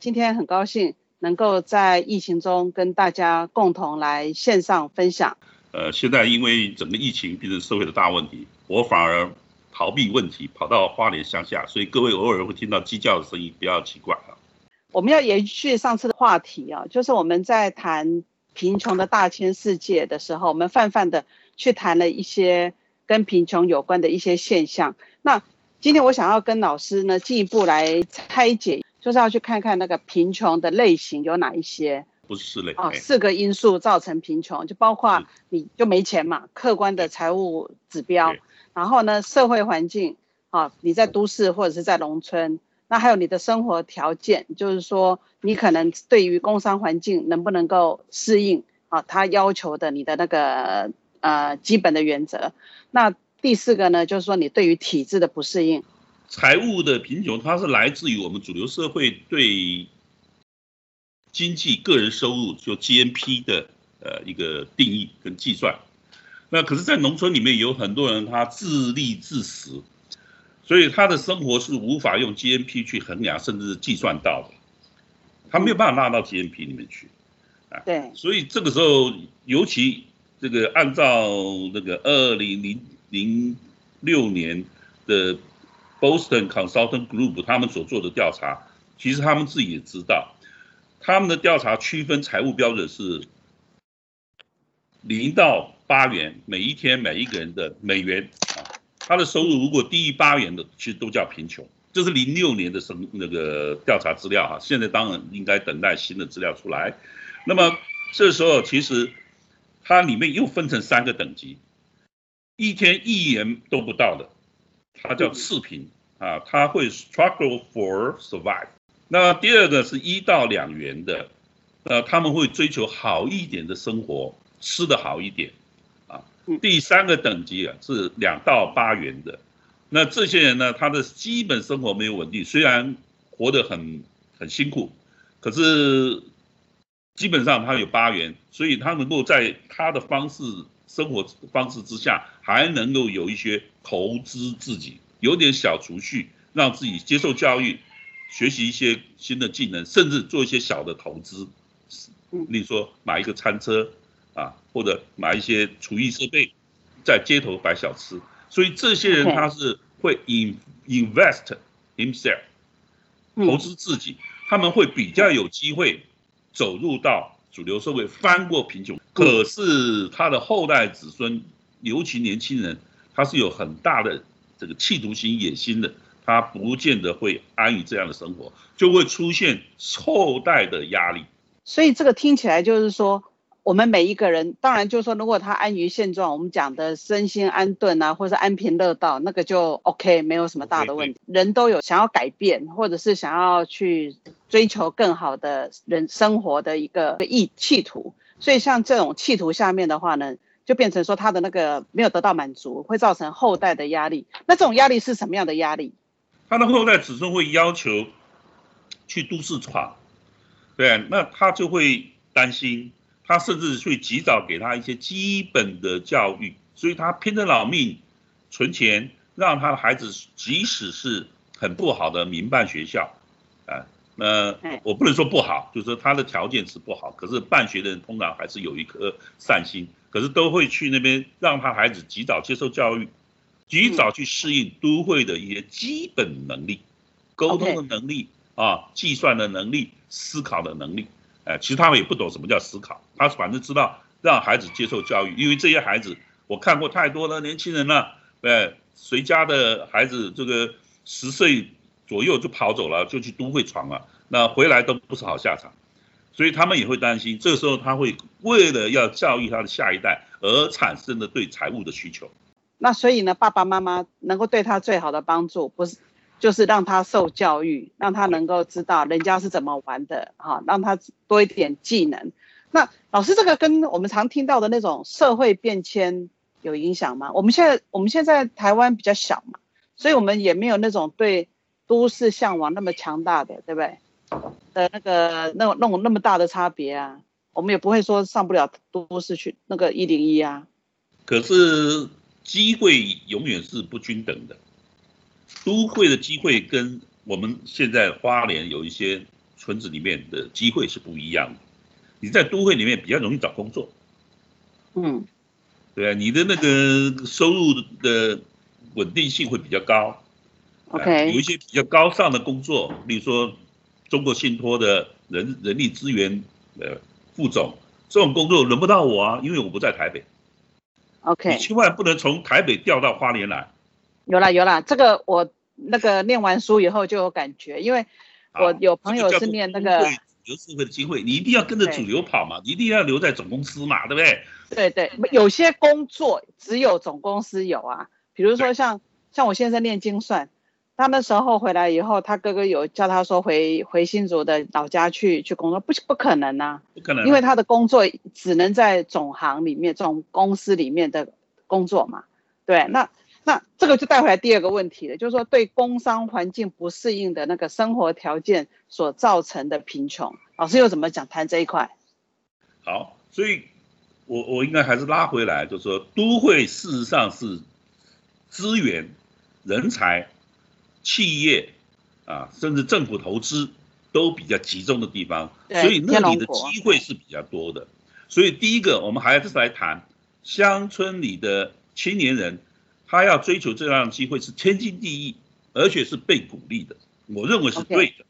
今天很高兴能够在疫情中跟大家共同来线上分享。呃，现在因为整个疫情变成社会的大问题，我反而。逃避问题，跑到花莲乡下，所以各位偶尔会听到鸡叫的声音，不要奇怪啊。我们要延续上次的话题啊，就是我们在谈贫穷的大千世界的时候，我们泛泛的去谈了一些跟贫穷有关的一些现象。那今天我想要跟老师呢进一步来拆解，就是要去看看那个贫穷的类型有哪一些。不是四类啊，四个因素造成贫穷，就包括你就没钱嘛，客观的财务指标。然后呢，社会环境啊，你在都市或者是在农村，那还有你的生活条件，就是说你可能对于工商环境能不能够适应啊，他要求的你的那个呃基本的原则。那第四个呢，就是说你对于体制的不适应。财务的贫穷，它是来自于我们主流社会对经济个人收入就 GNP 的呃一个定义跟计算。那可是，在农村里面有很多人，他自立自食，所以他的生活是无法用 GNP 去衡量，甚至是计算到的，他没有办法纳到 GNP 里面去，啊，对，所以这个时候，尤其这个按照那个二零零零六年的 Boston Consultant Group 他们所做的调查，其实他们自己也知道，他们的调查区分财务标准是零到。八元每一天每一个人的美元啊，他的收入如果低于八元的，其实都叫贫穷。这是零六年的生那个调查资料哈，现在当然应该等待新的资料出来。那么这时候其实它里面又分成三个等级，一天一元都不到的，它叫次品啊，它会 struggle for survive。那第二个是一到两元的，呃，他们会追求好一点的生活，吃的好一点。啊第三个等级啊是两到八元的，那这些人呢，他的基本生活没有稳定，虽然活得很很辛苦，可是基本上他有八元，所以他能够在他的方式生活方式之下，还能够有一些投资自己，有点小储蓄，让自己接受教育，学习一些新的技能，甚至做一些小的投资，例如说买一个餐车。啊，或者买一些厨艺设备，在街头摆小吃，所以这些人他是会 in invest himself，投资自己，他们会比较有机会走入到主流社会，翻过贫穷。可是他的后代子孙，尤其年轻人，他是有很大的这个企图心、野心的，他不见得会安于这样的生活，就会出现后代的压力。所以这个听起来就是说。我们每一个人，当然就是说，如果他安于现状，我们讲的身心安顿啊，或者是安贫乐道，那个就 OK，没有什么大的问题。人都有想要改变，或者是想要去追求更好的人生活的一个意企图。所以像这种企图下面的话呢，就变成说他的那个没有得到满足，会造成后代的压力。那这种压力是什么样的压力？他的后代子孙会要求去都市闯，对，那他就会担心。他甚至去及早给他一些基本的教育，所以他拼着老命存钱，让他的孩子即使是很不好的民办学校，啊，那我不能说不好，就是说他的条件是不好，可是办学的人通常还是有一颗善心，可是都会去那边让他孩子及早接受教育，及早去适应都会的一些基本能力，沟通的能力啊，计算的能力，思考的能力。哎，其实他们也不懂什么叫思考，他反正知道让孩子接受教育，因为这些孩子我看过太多的年轻人了，哎，谁家的孩子这个十岁左右就跑走了，就去都会闯了，那回来都不是好下场，所以他们也会担心，这时候他会为了要教育他的下一代而产生的对财务的需求。那所以呢，爸爸妈妈能够对他最好的帮助，不是就是让他受教育，让他能够知道人家是怎么玩的，哈，让他多一点技能。那老师，这个跟我们常听到的那种社会变迁有影响吗？我们现在我们现在台湾比较小嘛，所以我们也没有那种对都市向往那么强大的，对不对？的那个那那种那么大的差别啊，我们也不会说上不了都市去那个一零一啊。可是机会永远是不均等的，都会的机会跟我们现在花莲有一些村子里面的机会是不一样的。你在都会里面比较容易找工作，嗯，对啊，你的那个收入的稳定性会比较高，OK，有一些比较高尚的工作，比如说中国信托的人人力资源呃副总，这种工作轮不到我啊，因为我不在台北，OK，你千万不能从台北调到花莲来。有啦有啦，这个我那个念完书以后就有感觉，因为我有朋友是念那个。有社会的机会，你一定要跟着主流跑嘛，你一定要留在总公司嘛，对不对？对对，有些工作只有总公司有啊，比如说像像我先生练精算，他那时候回来以后，他哥哥有叫他说回回新竹的老家去去工作，不不可能啊，不可能，因为他的工作只能在总行里面、总公司里面的工作嘛，对，那。那这个就带回来第二个问题了，就是说对工商环境不适应的那个生活条件所造成的贫穷，老师又怎么讲谈这一块？好，所以我我应该还是拉回来，就是说都会事实上是资源、人才、企业啊，甚至政府投资都比较集中的地方，所以那里的机会是比较多的。所以第一个，我们还是来谈乡村里的青年人。他要追求这样的机会是天经地义，而且是被鼓励的，我认为是对的。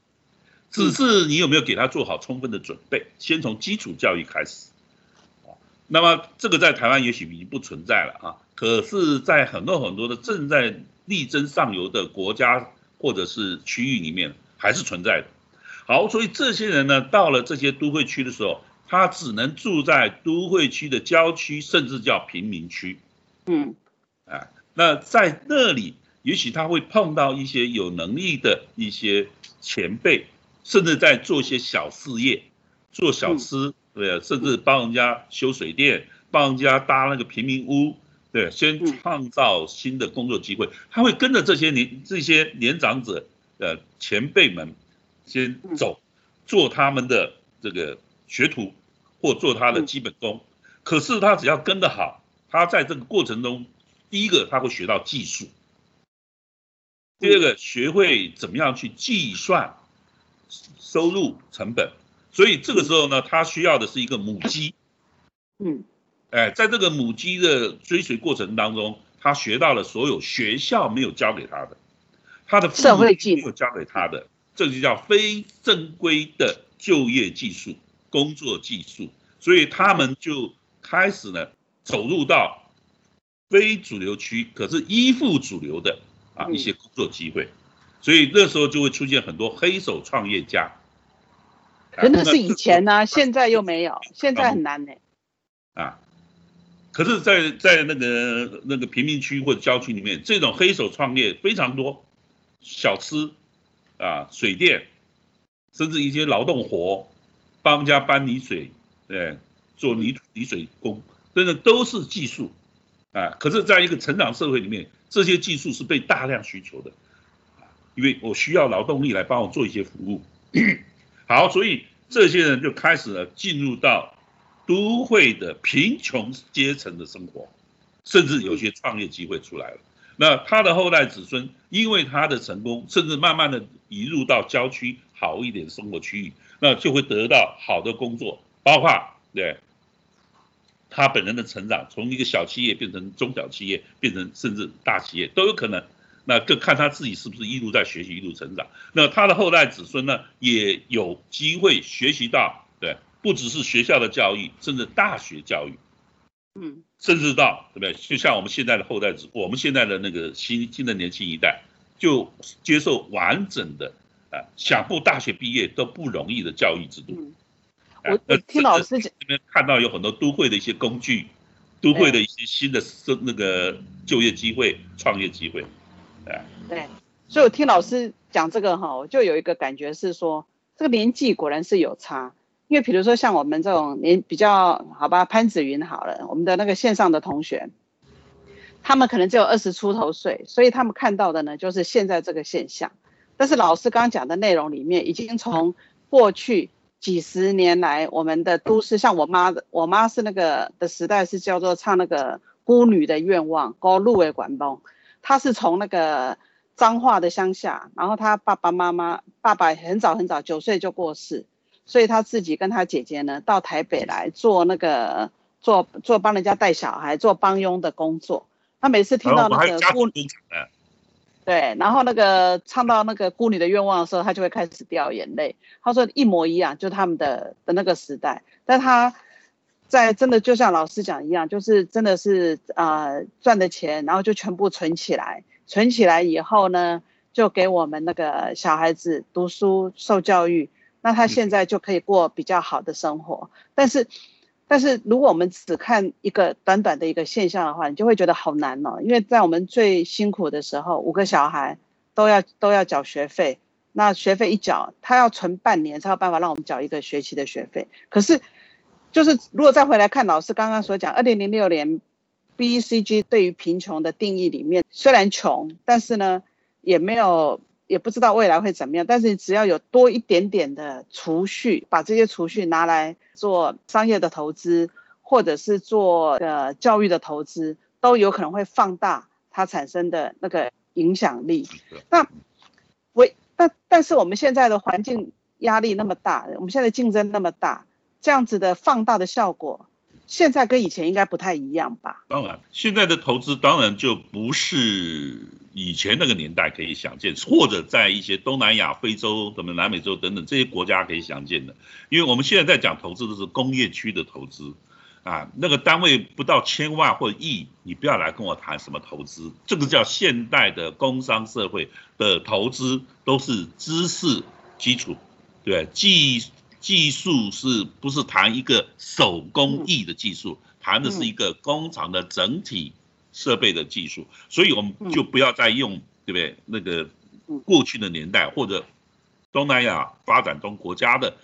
只是你有没有给他做好充分的准备？先从基础教育开始。那么这个在台湾也许已经不存在了啊，可是，在很多很多的正在力争上游的国家或者是区域里面，还是存在的。好，所以这些人呢，到了这些都会区的时候，他只能住在都会区的郊区，甚至叫贫民区。嗯，哎。那在那里，也许他会碰到一些有能力的一些前辈，甚至在做一些小事业，做小吃，对，甚至帮人家修水电，帮人家搭那个平民屋，对，先创造新的工作机会。他会跟着这些年这些年长者呃前辈们先走，做他们的这个学徒，或做他的基本功。可是他只要跟得好，他在这个过程中。第一个他会学到技术，第二个学会怎么样去计算收入成本，所以这个时候呢，他需要的是一个母鸡。嗯，哎，在这个母鸡的追随过程当中，他学到了所有学校没有教给他的，他的社会技没有教给他的，这就叫非正规的就业技术、工作技术，所以他们就开始呢走入到。非主流区，可是依附主流的啊一些工作机会，所以那时候就会出现很多黑手创业家。可那是以前呢，现在又没有，现在很难呢。啊，可是，在在那个那个贫民区或者郊区里面，这种黑手创业非常多，小吃啊、水电，甚至一些劳动活，帮家搬泥水，对，做泥土泥水工，真的都是技术。啊，可是，在一个成长社会里面，这些技术是被大量需求的，啊，因为我需要劳动力来帮我做一些服务。好，所以这些人就开始了进入到都会的贫穷阶层的生活，甚至有些创业机会出来了。那他的后代子孙，因为他的成功，甚至慢慢的移入到郊区好一点生活区域，那就会得到好的工作，包括对。他本人的成长，从一个小企业变成中小企业，变成甚至大企业都有可能。那更看他自己是不是一路在学习，一路成长。那他的后代子孙呢，也有机会学习到，对，不只是学校的教育，甚至大学教育，嗯，甚至到对不对？就像我们现在的后代子，我们现在的那个新新的年轻一代，就接受完整的啊，想不大学毕业都不容易的教育制度。我我听老师这边看到有很多都会的一些工具，都会的一些新的生那个就业机会、创业机会，对，所以我听老师讲这个哈，我就有一个感觉是说，这个年纪果然是有差。因为比如说像我们这种年比较好吧，潘子云好了，我们的那个线上的同学，他们可能只有二十出头岁，所以他们看到的呢就是现在这个现象。但是老师刚刚讲的内容里面，已经从过去几十年来我们的都市，像我妈的，我妈是那个的时代是叫做唱那个孤女的愿望，高路为管东，她是从那个彰化的乡下，然后她爸爸妈妈，爸爸很早很早九岁就过世。所以她自己跟她姐姐呢，到台北来做那个做做帮人家带小孩、做帮佣的工作。她每次听到那个孤女，对，然后那个唱到那个孤女的愿望的时候，他就会开始掉眼泪。他说一模一样，就他们的的那个时代。但他在真的就像老师讲一样，就是真的是啊赚的钱，然后就全部存起来，存起来以后呢，就给我们那个小孩子读书受教育。那他现在就可以过比较好的生活，但是，但是如果我们只看一个短短的一个现象的话，你就会觉得好难哦。因为在我们最辛苦的时候，五个小孩都要都要缴学费，那学费一缴，他要存半年才有办法让我们缴一个学期的学费。可是，就是如果再回来看老师刚刚所讲，二零零六年 B C G 对于贫穷的定义里面，虽然穷，但是呢，也没有。也不知道未来会怎么样，但是只要有多一点点的储蓄，把这些储蓄拿来做商业的投资，或者是做呃教育的投资，都有可能会放大它产生的那个影响力。那我但但是我们现在的环境压力那么大，我们现在竞争那么大，这样子的放大的效果。现在跟以前应该不太一样吧？当然，现在的投资当然就不是以前那个年代可以想见，或者在一些东南亚、非洲、什么南美洲等等这些国家可以想见的。因为我们现在在讲投资都是工业区的投资，啊，那个单位不到千万或亿，你不要来跟我谈什么投资，这个叫现代的工商社会的投资都是知识基础，对，技。技术是不是谈一个手工艺的技术？谈的是一个工厂的整体设备的技术，所以我们就不要再用对不对？那个过去的年代或者东南亚发展中国家的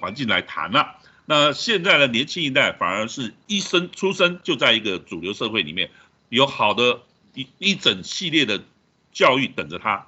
环境来谈了。那现在的年轻一代反而是一生出生就在一个主流社会里面，有好的一一整系列的教育等着他，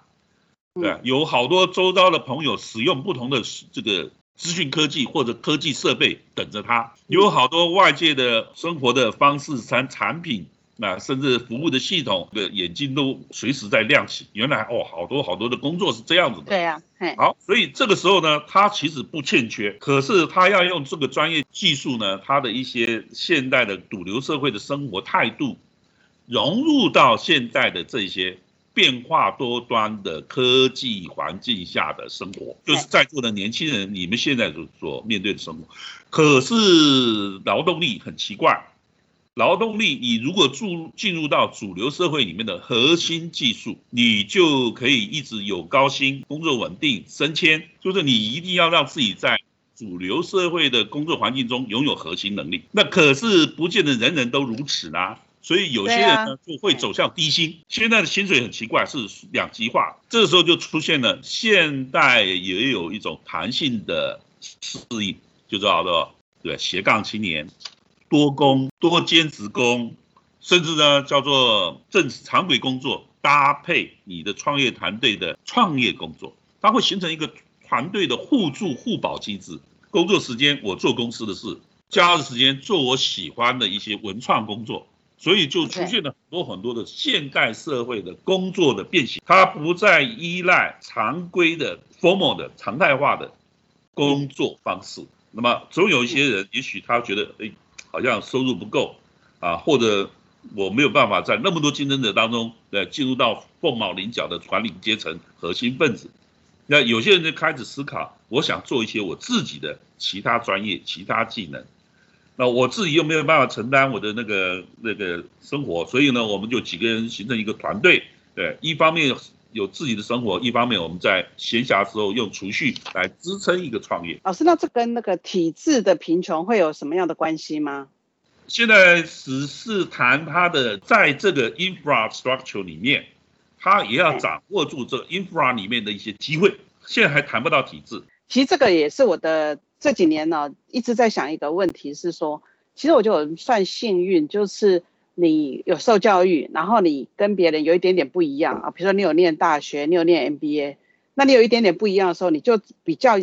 对，有好多周遭的朋友使用不同的这个。资讯科技或者科技设备等着他，有好多外界的生活的方式产产品啊，甚至服务的系统的眼睛都随时在亮起。原来哦，好多好多的工作是这样子的。对呀，好，所以这个时候呢，他其实不欠缺，可是他要用这个专业技术呢，他的一些现代的主流社会的生活态度，融入到现代的这些。变化多端的科技环境下的生活，就是在座的年轻人，你们现在所所面对的生活。可是劳动力很奇怪，劳动力你如果注进入到主流社会里面的核心技术，你就可以一直有高薪、工作稳定、升迁。就是你一定要让自己在主流社会的工作环境中拥有核心能力。那可是不见得人人都如此啦。所以有些人呢就会走向低薪。现在的薪水很奇怪，是两极化。这个时候就出现了，现代也有一种弹性的适应，就叫做对斜杠青年、多工、多兼职工，甚至呢叫做正常规工作搭配你的创业团队的创业工作，它会形成一个团队的互助互保机制。工作时间我做公司的事，假日时间做我喜欢的一些文创工作。所以就出现了很多很多的现代社会的工作的变形，它不再依赖常规的 formal 的常态化的工作方式。那么总有一些人，也许他觉得，哎，好像收入不够啊，或者我没有办法在那么多竞争者当中，呃，进入到凤毛麟角的管理阶层核心分子。那有些人就开始思考，我想做一些我自己的其他专业、其他技能。那我自己又没有办法承担我的那个那个生活，所以呢，我们就几个人形成一个团队，对，一方面有自己的生活，一方面我们在闲暇时候用储蓄来支撑一个创业。老师，那这跟那个体制的贫穷会有什么样的关系吗？现在只是谈它的在这个 infrastructure 里面，他也要掌握住这 infra 里面的一些机会。现在还谈不到体制，其实这个也是我的这几年呢一直在想一个问题，是说，其实我就算幸运，就是你有受教育，然后你跟别人有一点点不一样啊，比如说你有念大学，你有念 MBA，那你有一点点不一样的时候，你就比较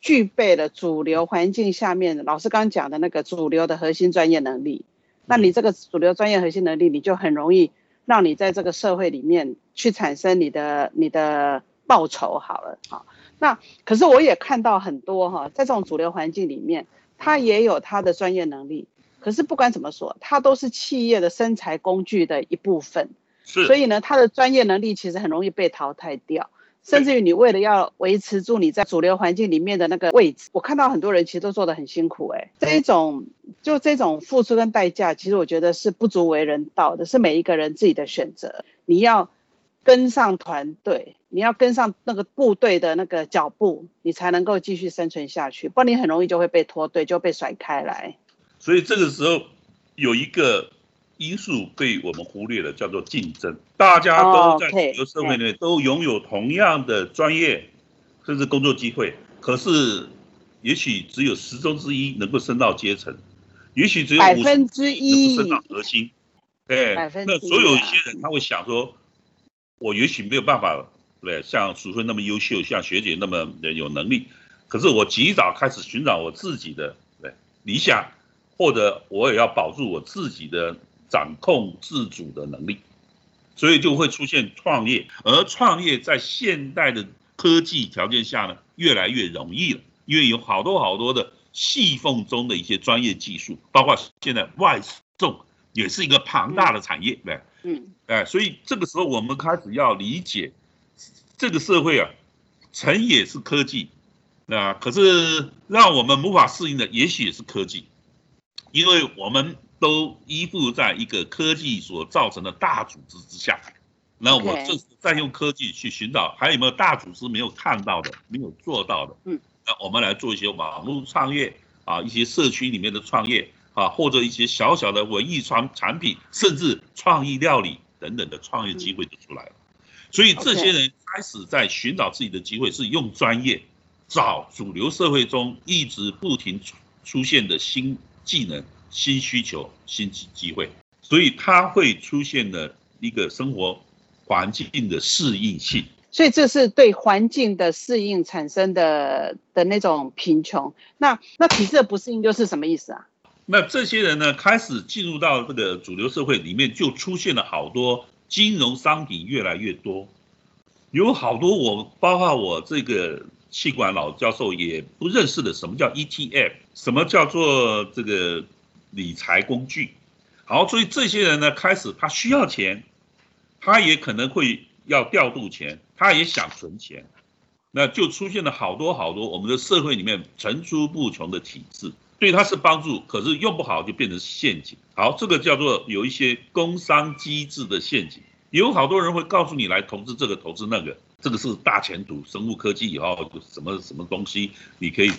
具备了主流环境下面老师刚刚讲的那个主流的核心专业能力。那你这个主流专业核心能力，你就很容易让你在这个社会里面去产生你的你的报酬好了啊。那可是我也看到很多哈，在这种主流环境里面，他也有他的专业能力。可是不管怎么说，他都是企业的生财工具的一部分。是。所以呢，他的专业能力其实很容易被淘汰掉。甚至于你为了要维持住你在主流环境里面的那个位置，我看到很多人其实都做得很辛苦，哎，这一种就这种付出跟代价，其实我觉得是不足为人道的，是每一个人自己的选择。你要跟上团队，你要跟上那个部队的那个脚步，你才能够继续生存下去，不然你很容易就会被拖队，就被甩开来。所以这个时候有一个。因素被我们忽略了，叫做竞争。大家都在主流社会里面都拥有同样的专业，甚至工作机会，可是也许只有十中之一能够升到阶层，也许只有百分之一升到核心。对，那所有一些人他会想说，我也许没有办法，对，像淑芬那么优秀，像学姐那么有能力，可是我及早开始寻找我自己的对理想，或者我也要保住我自己的。掌控自主的能力，所以就会出现创业，而创业在现代的科技条件下呢，越来越容易了，因为有好多好多的细缝中的一些专业技术，包括现在外送也是一个庞大的产业，对？嗯，哎，所以这个时候我们开始要理解，这个社会啊，成也是科技，那可是让我们无法适应的，也许也是科技，因为我们。都依附在一个科技所造成的大组织之下，那我这是在用科技去寻找还有没有大组织没有看到的、没有做到的。嗯，那我们来做一些网络创业啊，一些社区里面的创业啊，或者一些小小的文艺创产品，甚至创意料理等等的创业机会就出来了。所以这些人开始在寻找自己的机会，是用专业找主流社会中一直不停出出现的新技能。新需求、新机机会，所以它会出现的一个生活环境的适应性。所以这是对环境的适应产生的的那种贫穷。那那体制的不适应又是什么意思啊？那这些人呢，开始进入到这个主流社会里面，就出现了好多金融商品越来越多，有好多我包括我这个气管老教授也不认识的，什么叫 ETF，什么叫做这个。理财工具，好，所以这些人呢，开始他需要钱，他也可能会要调度钱，他也想存钱，那就出现了好多好多我们的社会里面层出不穷的体制，对他是帮助，可是用不好就变成陷阱。好，这个叫做有一些工商机制的陷阱，有好多人会告诉你来投资这个投资那个，这个是大前途，生物科技以后什么什么东西，你可以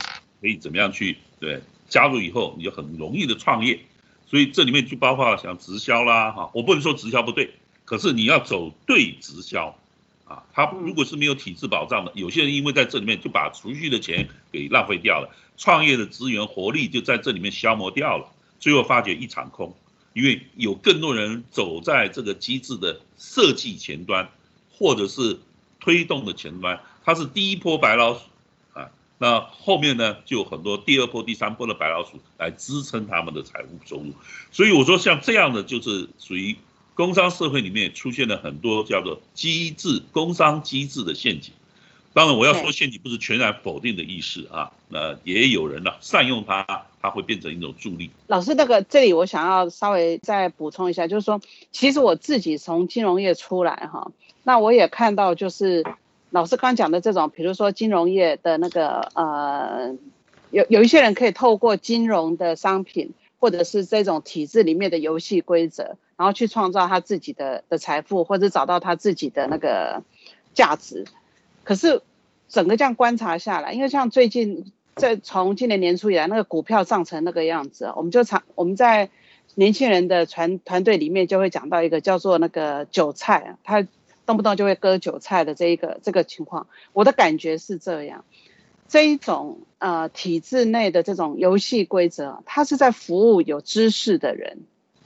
可以怎么样去对。加入以后，你就很容易的创业，所以这里面就包括像直销啦，哈，我不能说直销不对，可是你要走对直销，啊，他如果是没有体制保障的，有些人因为在这里面就把储蓄的钱给浪费掉了，创业的资源活力就在这里面消磨掉了，最后发觉一场空，因为有更多人走在这个机制的设计前端，或者是推动的前端，他是第一波白老鼠啊。那后面呢，就有很多第二波、第三波的白老鼠来支撑他们的财务收入，所以我说像这样的就是属于工商社会里面出现了很多叫做机制、工商机制的陷阱。当然，我要说陷阱不是全然否定的意思啊，那也有人呢善用它，它会变成一种助力。老师，那个这里我想要稍微再补充一下，就是说，其实我自己从金融业出来哈，那我也看到就是。老师刚讲的这种，比如说金融业的那个呃，有有一些人可以透过金融的商品，或者是这种体制里面的游戏规则，然后去创造他自己的的财富，或者找到他自己的那个价值。可是整个这样观察下来，因为像最近在从今年年初以来，那个股票涨成那个样子，我们就常我们在年轻人的团团队里面就会讲到一个叫做那个韭菜，他。动不动就会割韭菜的这一个这个情况，我的感觉是这样。这一种呃体制内的这种游戏规则，它是在服务有知识的人，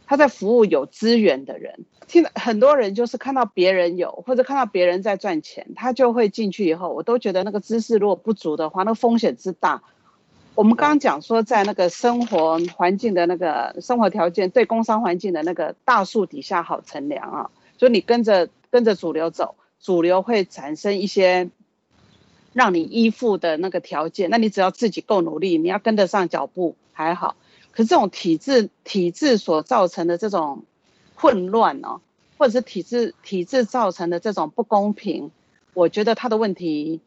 他在服务有资源的人。听很多人就是看到别人有，或者看到别人在赚钱，他就会进去以后，我都觉得那个知识如果不足的话，那风险之大。我们刚刚讲说，在那个生活环境的那个生活条件对工商环境的那个大树底下好乘凉啊，就你跟着跟着主流走，主流会产生一些。让你依附的那个条件，那你只要自己够努力，你要跟得上脚步还好。可是这种体制体制所造成的这种混乱哦，或者是体制体制造成的这种不公平，我觉得他的问题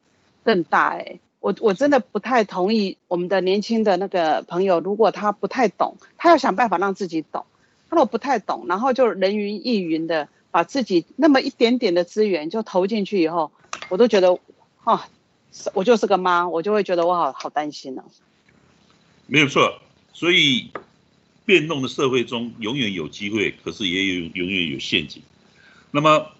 更大哎。我我真的不太同意我们的年轻的那个朋友，如果他不太懂，他要想办法让自己懂。他如果不太懂，然后就人云亦云的把自己那么一点点的资源就投进去以后，我都觉得啊。我就是个妈，我就会觉得我好好担心呢。没有错，所以变动的社会中永远有机会，可是也有永远有陷阱。那么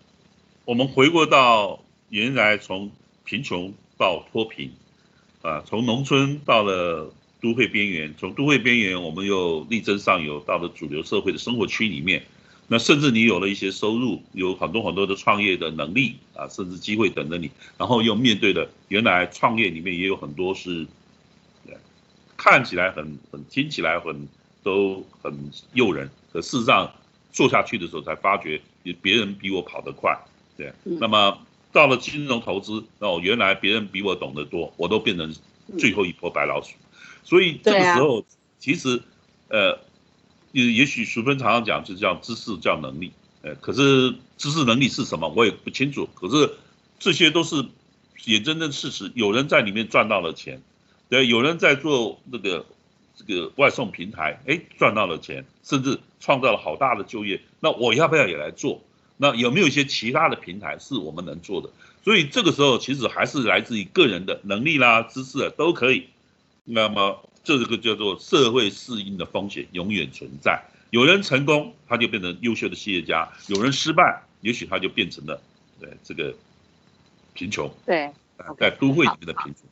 我们回过到原来从贫穷到脱贫，啊，从农村到了都会边缘，从都会边缘我们又力争上游到了主流社会的生活区里面。那甚至你有了一些收入，有很多很多的创业的能力啊，甚至机会等着你，然后又面对的原来创业里面也有很多是，看起来很很听起来很都很诱人，可事实上做下去的时候才发觉，别人比我跑得快，对。那么到了金融投资，哦，原来别人比我懂得多，我都变成最后一波白老鼠，所以这个时候其实，呃。也也许淑芬常常讲，就叫知识叫能力，呃，可是知识能力是什么，我也不清楚。可是这些都是眼睁睁事实，有人在里面赚到了钱，对，有人在做那个这个外送平台，哎，赚到了钱，甚至创造了好大的就业。那我要不要也来做？那有没有一些其他的平台是我们能做的？所以这个时候其实还是来自于个人的能力啦、知识都可以。那么。这个叫做社会适应的风险永远存在。有人成功，他就变成优秀的企业家；有人失败，也许他就变成了对这个贫穷。对，在都会里面的贫穷。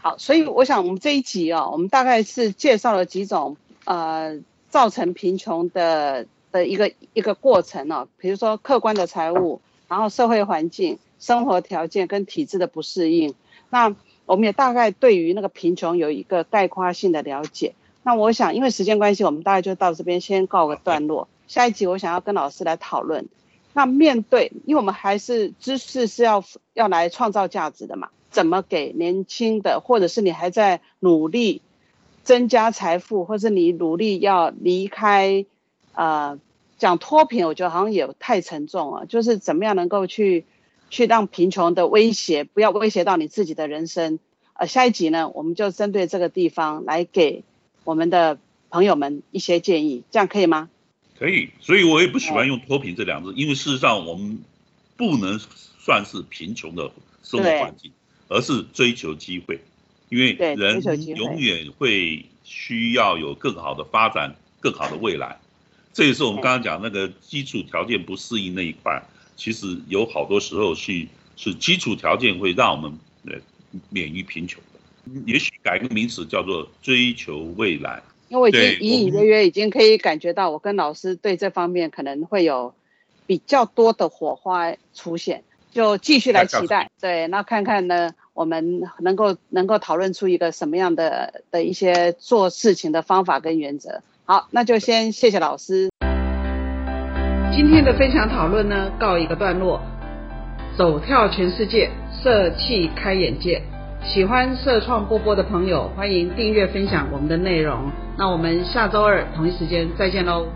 好，所以我想我们这一集哦，我们大概是介绍了几种呃造成贫穷的的一个一个过程哦，比如说客观的财务，然后社会环境、生活条件跟体制的不适应。那我们也大概对于那个贫穷有一个概括性的了解。那我想，因为时间关系，我们大概就到这边先告个段落。下一集我想要跟老师来讨论。那面对，因为我们还是知识是要要来创造价值的嘛，怎么给年轻的，或者是你还在努力增加财富，或者你努力要离开，呃，讲脱贫，我觉得好像也太沉重了。就是怎么样能够去。去让贫穷的威胁不要威胁到你自己的人生。呃，下一集呢，我们就针对这个地方来给我们的朋友们一些建议，这样可以吗？可以。所以我也不喜欢用脱贫这两个字，因为事实上我们不能算是贫穷的生活环境，而是追求机会。因为人永远会需要有更好的发展、更好的未来。这也是我们刚刚讲那个基础条件不适应那一块。其实有好多时候是是基础条件会让我们呃免于贫穷的，也许改个名词叫做追求未来。因为我已经隐隐约约已经可以感觉到，我跟老师对这方面可能会有比较多的火花出现，就继续来期待。对，那看看呢，我们能够能够讨论出一个什么样的的一些做事情的方法跟原则。好，那就先谢谢老师。今天的分享讨论呢，告一个段落。走跳全世界，社气开眼界。喜欢社创波波的朋友，欢迎订阅分享我们的内容。那我们下周二同一时间再见喽。